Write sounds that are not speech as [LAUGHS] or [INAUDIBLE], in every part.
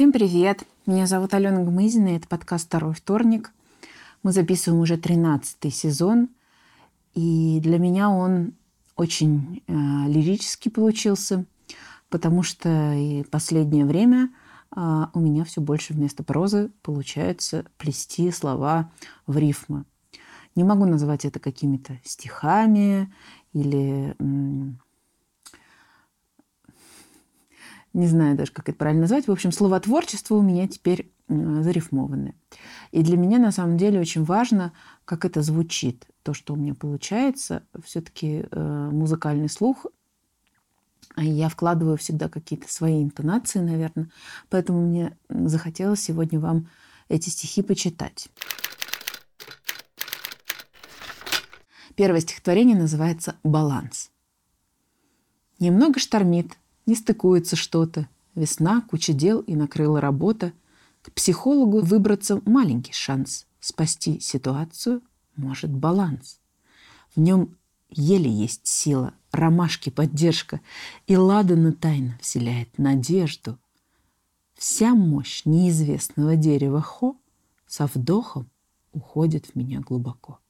Всем привет! Меня зовут Алена Гмызина, и это подкаст «Второй вторник». Мы записываем уже 13 сезон, и для меня он очень э, лирический получился, потому что и последнее время э, у меня все больше вместо прозы получается плести слова в рифмы. Не могу назвать это какими-то стихами или не знаю даже, как это правильно назвать. В общем, словотворчество у меня теперь зарифмованное. И для меня на самом деле очень важно, как это звучит. То, что у меня получается, все-таки э, музыкальный слух. Я вкладываю всегда какие-то свои интонации, наверное. Поэтому мне захотелось сегодня вам эти стихи почитать. Первое стихотворение называется «Баланс». Немного штормит, не стыкуется что-то. Весна, куча дел и накрыла работа. К психологу выбраться маленький шанс. Спасти ситуацию может баланс. В нем еле есть сила, ромашки поддержка, и ладана тайна вселяет надежду. Вся мощь неизвестного дерева хо со вдохом уходит в меня глубоко.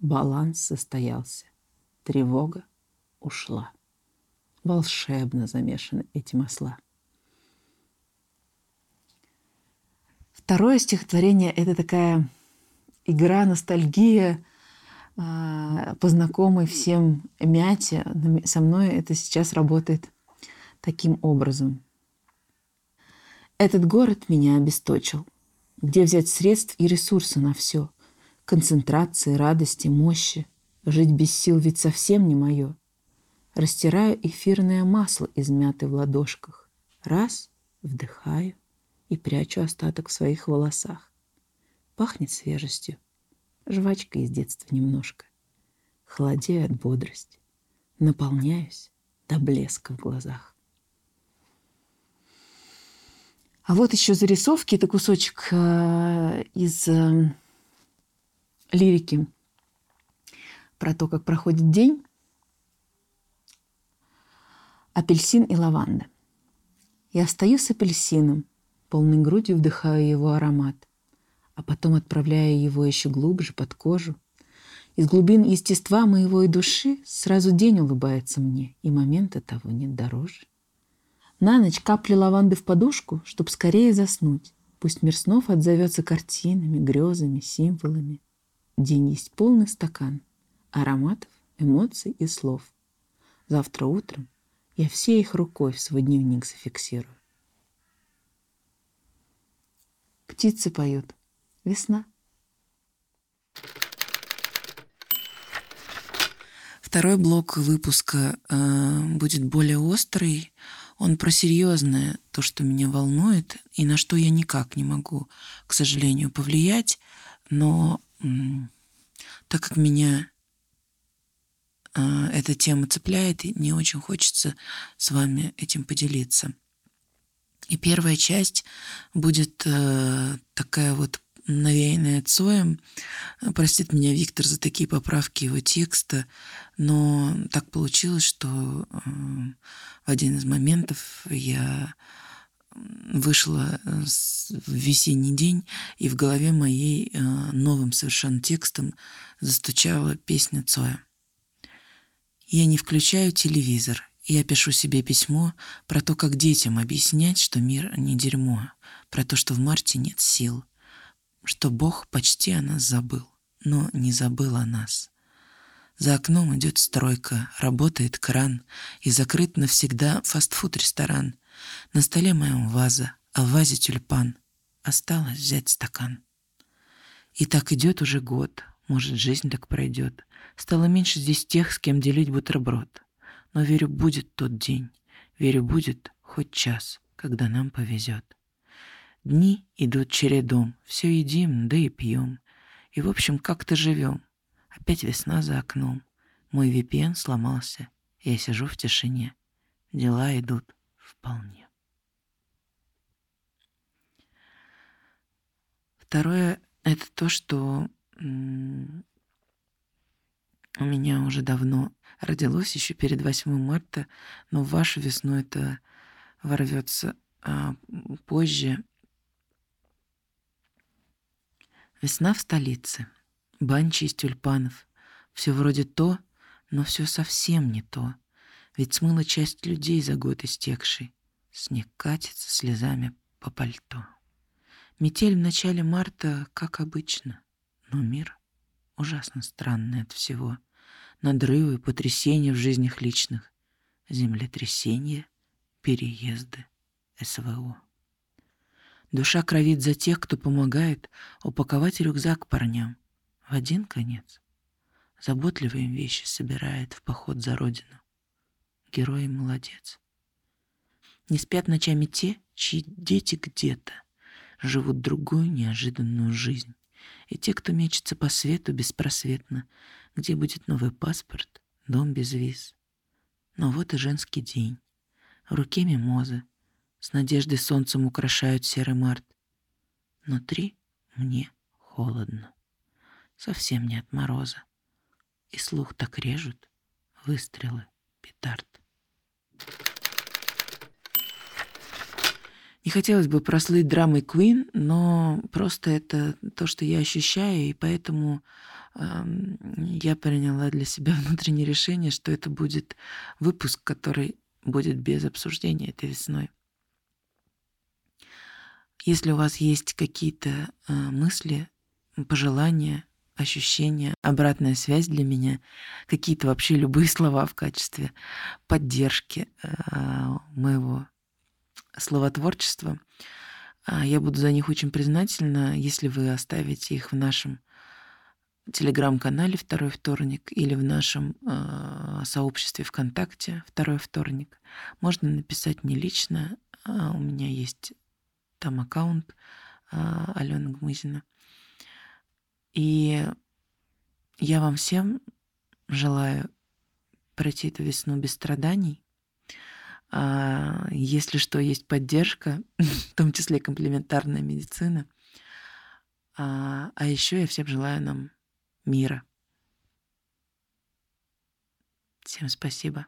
Баланс состоялся, тревога ушла. Волшебно замешаны эти масла. Второе стихотворение – это такая игра, ностальгия а, по знакомой всем мяте. Со мной это сейчас работает таким образом. Этот город меня обесточил. Где взять средств и ресурсы на все? концентрации, радости, мощи. Жить без сил ведь совсем не мое. Растираю эфирное масло, измятое в ладошках. Раз — вдыхаю и прячу остаток в своих волосах. Пахнет свежестью, жвачка из детства немножко. Холодею от бодрости, наполняюсь до блеска в глазах. А вот еще зарисовки. Это кусочек э, из э, лирики про то, как проходит день. Апельсин и лаванда. Я встаю с апельсином, полной грудью вдыхаю его аромат, а потом отправляю его еще глубже под кожу. Из глубин естества моего и души сразу день улыбается мне, и момента того нет дороже. На ночь капли лаванды в подушку, чтоб скорее заснуть. Пусть мир снов отзовется картинами, грезами, символами. День есть полный стакан ароматов, эмоций и слов. Завтра утром я все их рукой в свой дневник зафиксирую. Птицы поют. Весна. Второй блок выпуска э, будет более острый. Он про серьезное, то, что меня волнует, и на что я никак не могу, к сожалению, повлиять. Но так как меня эта тема цепляет, и мне очень хочется с вами этим поделиться. И первая часть будет э, такая вот навеянная Цоем. Простит меня Виктор за такие поправки его текста, но так получилось, что э, в один из моментов я вышла э, в весенний день, и в голове моей э, новым совершенно текстом застучала песня Цоя. Я не включаю телевизор. Я пишу себе письмо про то, как детям объяснять, что мир не дерьмо, про то, что в марте нет сил, что Бог почти о нас забыл, но не забыл о нас. За окном идет стройка, работает кран, и закрыт навсегда фастфуд-ресторан — на столе моем ваза, а в вазе тюльпан. Осталось взять стакан. И так идет уже год, может, жизнь так пройдет. Стало меньше здесь тех, с кем делить бутерброд. Но верю, будет тот день. Верю, будет хоть час, когда нам повезет. Дни идут чередом, все едим, да и пьем. И, в общем, как-то живем. Опять весна за окном. Мой VPN сломался. Я сижу в тишине. Дела идут вполне. Второе — это то, что у меня уже давно родилось, еще перед 8 марта, но в вашу весну это ворвется а, позже. Весна в столице, банчи из тюльпанов. Все вроде то, но все совсем не то. Ведь смыла часть людей за год истекший. Снег катится слезами по пальто. Метель в начале марта, как обычно. Но мир ужасно странный от всего. Надрывы, потрясения в жизнях личных. Землетрясения, переезды, СВО. Душа кровит за тех, кто помогает упаковать рюкзак парням. В один конец. Заботливо им вещи собирает в поход за родину. Герой молодец. Не спят ночами те, чьи дети где-то живут другую неожиданную жизнь. И те, кто мечется по свету беспросветно, где будет новый паспорт, дом без виз. Но вот и женский день. В руке мимоза. С надеждой солнцем украшают серый март. Внутри мне холодно. Совсем не от мороза. И слух так режут выстрелы петард. Не хотелось бы прослыть драмой Queen, но просто это то, что я ощущаю, и поэтому э, я приняла для себя [LAUGHS] внутреннее решение, что это будет выпуск, который будет без обсуждения этой весной. Если у вас есть какие-то э, мысли, пожелания, ощущения, обратная связь для меня, какие-то вообще любые [LAUGHS] слова в качестве поддержки э, моего словотворчества. А, я буду за них очень признательна, если вы оставите их в нашем телеграм-канале «Второй вторник» или в нашем э, сообществе ВКонтакте «Второй вторник». Можно написать мне лично. Э, у меня есть там аккаунт э, Алены Гмызина. И я вам всем желаю пройти эту весну без страданий, а, если что, есть поддержка, [LAUGHS] в том числе комплементарная медицина. А, а еще я всем желаю нам мира. Всем спасибо.